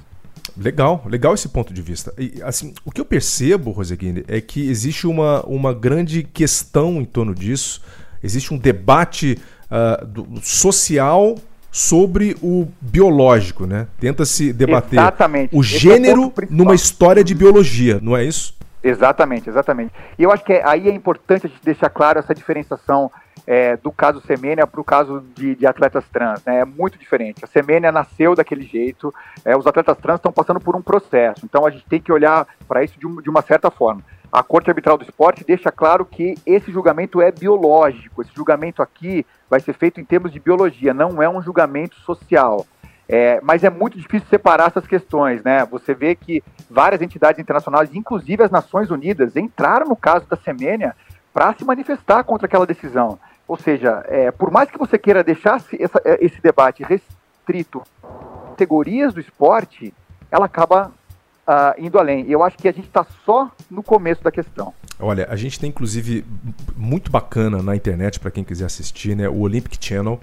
Legal, legal esse ponto de vista. E, assim, o que eu percebo, Roseguine, é que existe uma, uma grande questão em torno disso. Existe um debate uh, do, social sobre o biológico, né? Tenta-se debater exatamente. o gênero é o numa história de biologia, não é isso? Exatamente, exatamente. E eu acho que é, aí é importante a gente deixar claro essa diferenciação é, do caso Semênia para o caso de, de, atletas trans. Né? É muito diferente. A Semênia nasceu daquele jeito, é, os atletas trans estão passando por um processo. Então a gente tem que olhar para isso de, um, de uma certa forma. A Corte Arbitral do Esporte deixa claro que esse julgamento é biológico. Esse julgamento aqui vai ser feito em termos de biologia, não é um julgamento social. É, mas é muito difícil separar essas questões, né? Você vê que várias entidades internacionais, inclusive as Nações Unidas, entraram no caso da Semênia para se manifestar contra aquela decisão. Ou seja, é, por mais que você queira deixar essa, é, esse debate restrito categorias do esporte, ela acaba uh, indo além. Eu acho que a gente está só no começo da questão. Olha, a gente tem inclusive muito bacana na internet para quem quiser assistir, né? O Olympic Channel.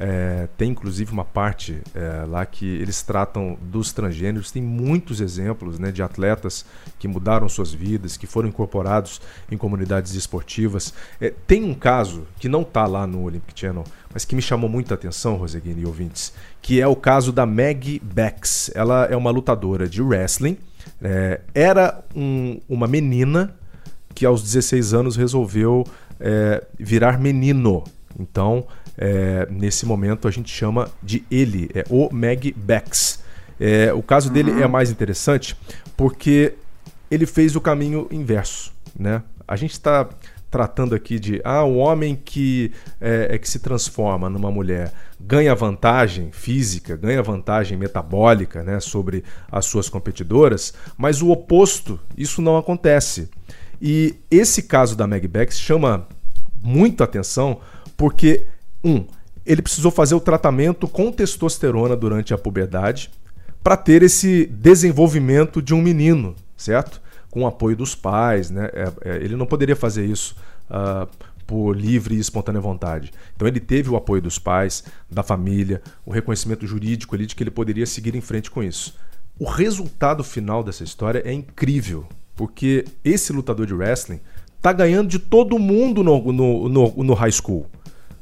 É, tem inclusive uma parte é, lá que eles tratam dos transgêneros. Tem muitos exemplos né, de atletas que mudaram suas vidas, que foram incorporados em comunidades esportivas. É, tem um caso que não está lá no Olympic Channel, mas que me chamou muita atenção, Roseguini e ouvintes, que é o caso da Maggie Bex. Ela é uma lutadora de wrestling. É, era um, uma menina que aos 16 anos resolveu é, virar menino. Então, é, nesse momento a gente chama de ele, é o Meg Bex. É, o caso dele uhum. é mais interessante porque ele fez o caminho inverso. Né? A gente está tratando aqui de ah, um homem que é, é, que se transforma numa mulher ganha vantagem física, ganha vantagem metabólica né, sobre as suas competidoras, mas o oposto, isso não acontece. E esse caso da Meg Bex chama muito atenção porque um, ele precisou fazer o tratamento com testosterona durante a puberdade para ter esse desenvolvimento de um menino, certo? Com o apoio dos pais, né? É, é, ele não poderia fazer isso uh, por livre e espontânea vontade. Então ele teve o apoio dos pais, da família, o reconhecimento jurídico ali de que ele poderia seguir em frente com isso. O resultado final dessa história é incrível, porque esse lutador de wrestling tá ganhando de todo mundo no, no, no, no high school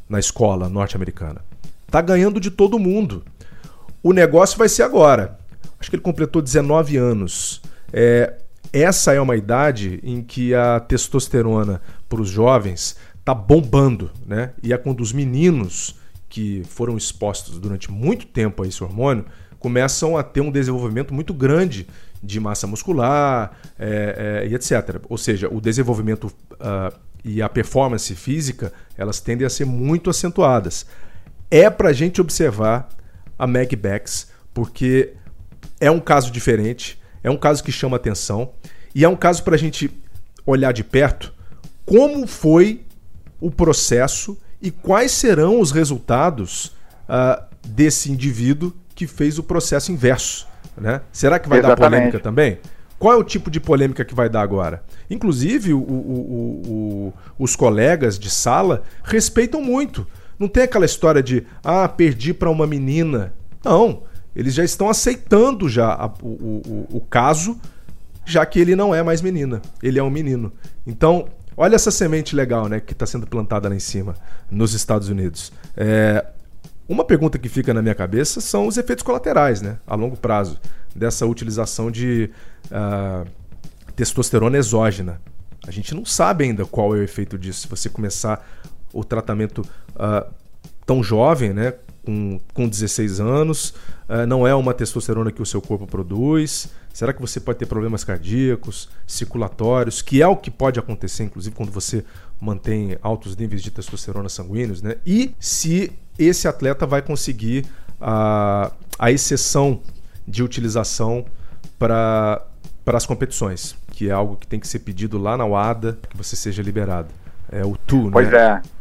na escola norte-americana. Tá ganhando de todo mundo. O negócio vai ser agora. Acho que ele completou 19 anos. É, essa é uma idade em que a testosterona para os jovens tá bombando, né? E é quando os meninos que foram expostos durante muito tempo a esse hormônio começam a ter um desenvolvimento muito grande de massa muscular é, é, e etc. Ou seja, o desenvolvimento uh, e a performance física, elas tendem a ser muito acentuadas. É para a gente observar a Meg porque é um caso diferente, é um caso que chama atenção e é um caso para a gente olhar de perto como foi o processo e quais serão os resultados uh, desse indivíduo que fez o processo inverso. Né? Será que vai Exatamente. dar polêmica também? Qual é o tipo de polêmica que vai dar agora? Inclusive, o, o, o, os colegas de sala respeitam muito. Não tem aquela história de, ah, perdi para uma menina. Não. Eles já estão aceitando já a, o, caso, já que ele não é mais menina. Ele é um menino. Então, olha essa semente legal né, que está sendo plantada lá em cima, nos Estados Unidos. É, uma pergunta que fica na minha cabeça são os efeitos colaterais, né, a longo prazo, dessa utilização de uh, testosterona exógena. A gente não sabe ainda qual é o efeito disso. Se você começar o tratamento uh, tão jovem, né, com, com 16 anos, uh, não é uma testosterona que o seu corpo produz. Será que você pode ter problemas cardíacos, circulatórios, que é o que pode acontecer, inclusive, quando você mantém altos níveis de testosterona sanguíneos, né? E se esse atleta vai conseguir a, a exceção de utilização para as competições, que é algo que tem que ser pedido lá na UADA que você seja liberado. É o TU, pois né? Pois é.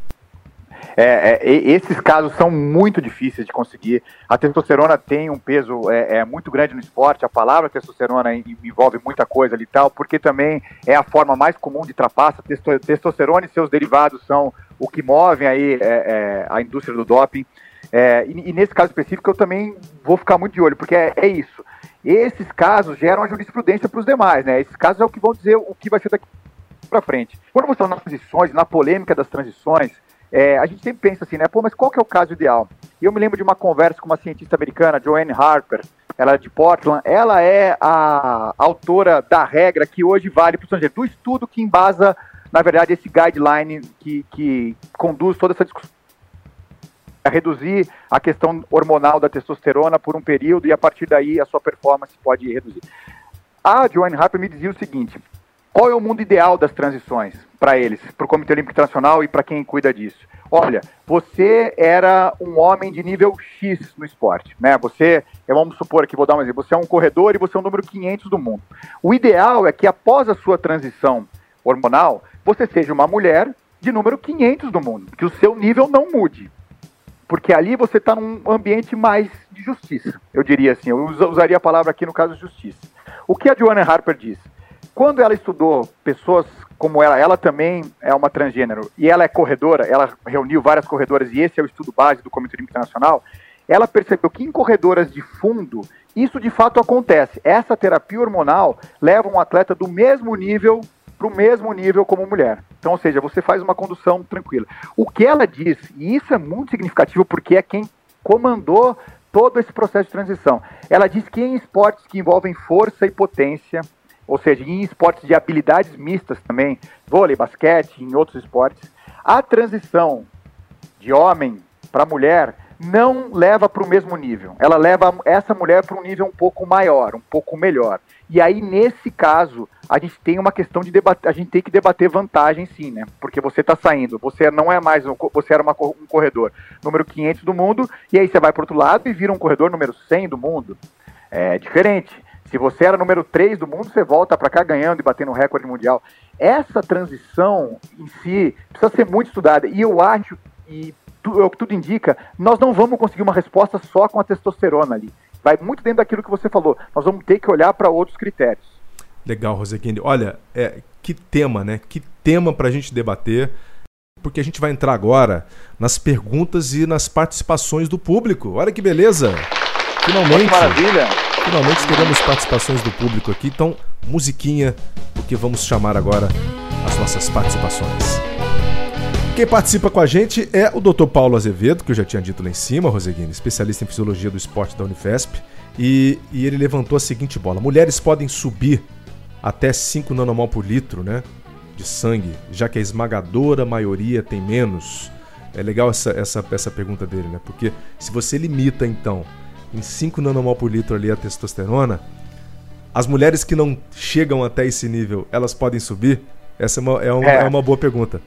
É, é, esses casos são muito difíceis de conseguir. A testosterona tem um peso é, é, muito grande no esporte. A palavra testosterona envolve muita coisa ali e tal, porque também é a forma mais comum de trapaça. Testosterona e seus derivados são o que movem aí é, é, a indústria do doping. É, e, e, nesse caso específico eu também vou ficar muito de olho, porque é, isso. Esses casos geram a jurisprudência para os demais, né? Esses casos é o que vão dizer o que vai ser daqui para frente. Quando você fala nas transições, na polêmica das transições, é, a gente sempre pensa assim, né? Pô, mas qual que é o caso ideal? Eu me lembro de uma conversa com uma cientista americana, Joanne Harper, ela é de Portland, ela é a autora da regra que hoje vale para o estrangeiro, do estudo que embasa, na verdade, esse guideline que, que, conduz toda essa discussão a reduzir a questão hormonal da testosterona por um período e a partir daí a sua performance pode reduzir. A Joanne Harper me dizia o seguinte: qual é o mundo ideal das transições para eles, para o Comitê Olímpico Internacional e para quem cuida disso? Olha, você era um homem de nível X no esporte, né? Você, vamos supor aqui, vou dar um exemplo, você é um corredor e você é o número 500 do mundo. O ideal é que após a sua transição hormonal, você seja uma mulher de número 500 do mundo, que o seu nível não mude. Porque ali você está num ambiente mais de justiça, eu diria assim, eu usaria a palavra aqui no caso justiça. O que a Joanna Harper diz? Quando ela estudou pessoas como ela, ela também é uma transgênero e ela é corredora, ela reuniu várias corredoras e esse é o estudo base do Comitê Internacional, ela percebeu que em corredoras de fundo isso de fato acontece. Essa terapia hormonal leva um atleta do mesmo nível para o mesmo nível como mulher. Então, ou seja, você faz uma condução tranquila. O que ela diz, e isso é muito significativo porque é quem comandou todo esse processo de transição. Ela diz que em esportes que envolvem força e potência, ou seja, em esportes de habilidades mistas também, vôlei, basquete, em outros esportes, a transição de homem para mulher não leva para o mesmo nível. Ela leva essa mulher para um nível um pouco maior, um pouco melhor. E aí, nesse caso, a gente tem uma questão de debater, a gente tem que debater vantagem sim, né? Porque você está saindo, você não é mais, um, você era uma, um corredor número 500 do mundo, e aí você vai para outro lado e vira um corredor número 100 do mundo. É diferente. Se você era número 3 do mundo, você volta para cá ganhando e batendo o recorde mundial. Essa transição em si precisa ser muito estudada. E eu acho, e tu, o que tudo indica, nós não vamos conseguir uma resposta só com a testosterona ali. Vai muito dentro daquilo que você falou. Nós vamos ter que olhar para outros critérios. Legal, Rosequinde. Olha, é, que tema, né? Que tema para a gente debater, porque a gente vai entrar agora nas perguntas e nas participações do público. Olha que beleza! Finalmente! Maravilha! Finalmente teremos participações do público aqui. Então, musiquinha, porque vamos chamar agora as nossas participações. Quem participa com a gente é o Dr. Paulo Azevedo, que eu já tinha dito lá em cima, Roseguini, especialista em fisiologia do esporte da Unifesp. E, e ele levantou a seguinte bola: mulheres podem subir até 5 nanomol por litro, né? De sangue, já que a esmagadora maioria tem menos. É legal essa, essa, essa pergunta dele, né? Porque se você limita, então, em 5 nanomol por litro ali a testosterona, as mulheres que não chegam até esse nível, elas podem subir? Essa é uma, é uma, é. É uma boa pergunta.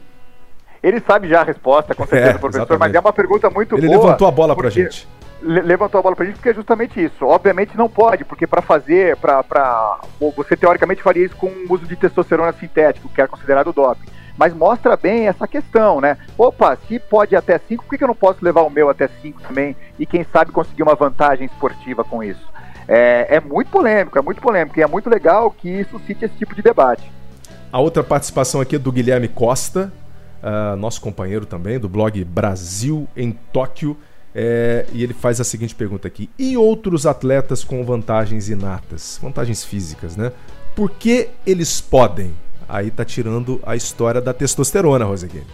Ele sabe já a resposta, com certeza, é, professor, exatamente. mas é uma pergunta muito Ele boa. Ele levantou a bola pra gente levantou a bola pra gente porque é justamente isso. Obviamente não pode, porque para fazer, para você teoricamente faria isso com o uso de testosterona sintético, que é considerado doping. Mas mostra bem essa questão, né? Opa, se pode até 5, por que, que eu não posso levar o meu até 5 também? E quem sabe conseguir uma vantagem esportiva com isso? É, é muito polêmico, é muito polêmico, e é muito legal que suscite esse tipo de debate. A outra participação aqui é do Guilherme Costa, uh, nosso companheiro também, do blog Brasil em Tóquio. É, e ele faz a seguinte pergunta aqui: e outros atletas com vantagens inatas, vantagens físicas, né? Por que eles podem? Aí tá tirando a história da testosterona, Roseguini.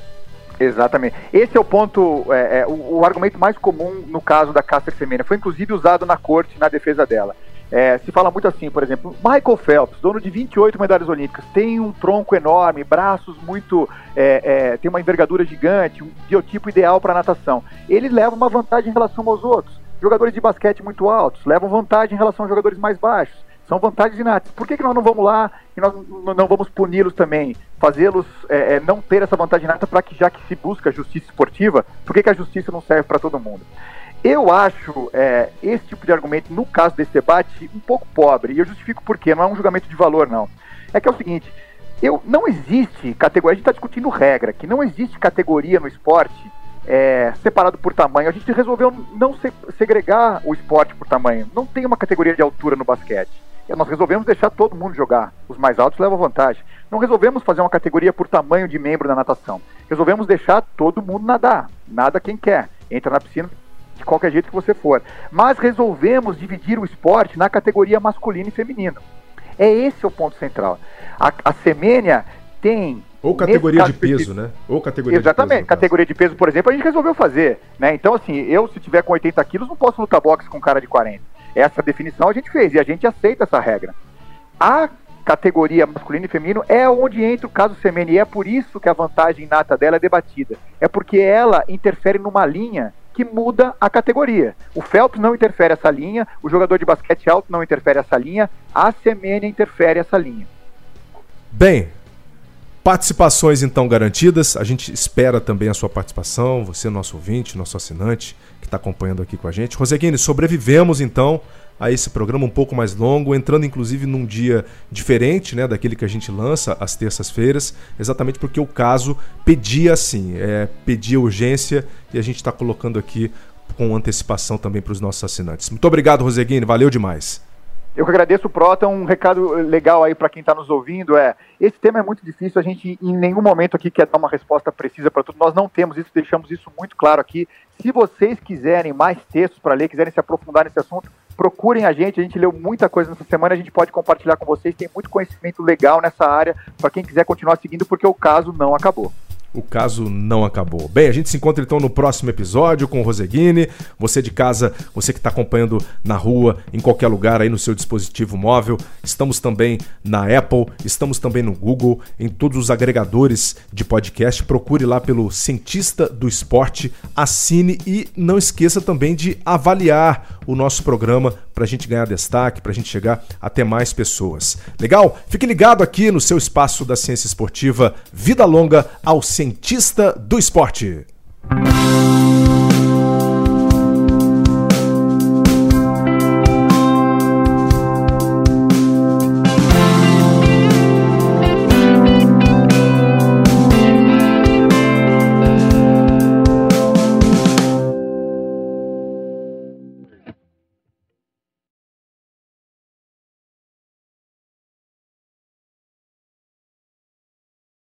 Exatamente. Esse é o ponto, é, é, o, o, argumento mais comum no caso da Caster Semenya. Foi inclusive usado na corte na defesa dela. É, se fala muito assim, por exemplo, Michael Phelps, dono de 28 medalhas olímpicas, tem um tronco enorme, braços muito. É, é, tem uma envergadura gigante, um biotipo ideal para natação. Ele leva uma vantagem em relação aos outros. Jogadores de basquete muito altos levam vantagem em relação a jogadores mais baixos. São vantagens inatas. Por que, que nós não vamos lá e nós não vamos puni-los também? Fazê-los é, é, não ter essa vantagem inata para que, já que se busca justiça esportiva, por que, que a justiça não serve para todo mundo? Eu acho é, esse tipo de argumento, no caso desse debate, um pouco pobre. E eu justifico por quê. Não é um julgamento de valor, não. É que é o seguinte: eu, não existe categoria. A gente está discutindo regra, que não existe categoria no esporte é, separado por tamanho. A gente resolveu não se, segregar o esporte por tamanho. Não tem uma categoria de altura no basquete. Nós resolvemos deixar todo mundo jogar. Os mais altos levam vantagem. Não resolvemos fazer uma categoria por tamanho de membro da natação. Resolvemos deixar todo mundo nadar. Nada quem quer. Entra na piscina, de qualquer jeito que você for. Mas resolvemos dividir o esporte na categoria masculino e feminino. É esse o ponto central. A, a Semênia tem ou categoria de peso, né? Ou categoria Exatamente. de peso. Categoria de peso, por exemplo, a gente resolveu fazer. Né? Então, assim, eu, se tiver com 80 quilos, não posso lutar boxe com cara de 40. Essa definição a gente fez e a gente aceita essa regra. A categoria masculino e feminino, é onde entra o caso Semene. E é por isso que a vantagem inata dela é debatida. É porque ela interfere numa linha que muda a categoria. O Phelps não interfere essa linha, o jogador de basquete alto não interfere essa linha, a Semene interfere essa linha. Bem, participações então garantidas. A gente espera também a sua participação, você, nosso ouvinte, nosso assinante, que está acompanhando aqui com a gente. Roseguini, sobrevivemos então a esse programa um pouco mais longo, entrando inclusive num dia diferente né, daquele que a gente lança às terças-feiras, exatamente porque o caso pedia assim, é, pedia urgência e a gente está colocando aqui com antecipação também para os nossos assinantes. Muito obrigado, Roseguini, valeu demais. Eu que agradeço, Prota. Um recado legal aí para quem está nos ouvindo é: esse tema é muito difícil. A gente em nenhum momento aqui quer dar uma resposta precisa para tudo. Nós não temos isso, deixamos isso muito claro aqui. Se vocês quiserem mais textos para ler, quiserem se aprofundar nesse assunto, procurem a gente. A gente leu muita coisa nessa semana. A gente pode compartilhar com vocês. Tem muito conhecimento legal nessa área para quem quiser continuar seguindo, porque o caso não acabou o caso não acabou. Bem, a gente se encontra então no próximo episódio com o Roseguini. Você de casa, você que está acompanhando na rua, em qualquer lugar aí no seu dispositivo móvel. Estamos também na Apple, estamos também no Google, em todos os agregadores de podcast. Procure lá pelo Cientista do Esporte, assine e não esqueça também de avaliar o nosso programa para a gente ganhar destaque, para a gente chegar até mais pessoas. Legal? Fique ligado aqui no seu espaço da ciência esportiva. Vida longa ao cientista do esporte.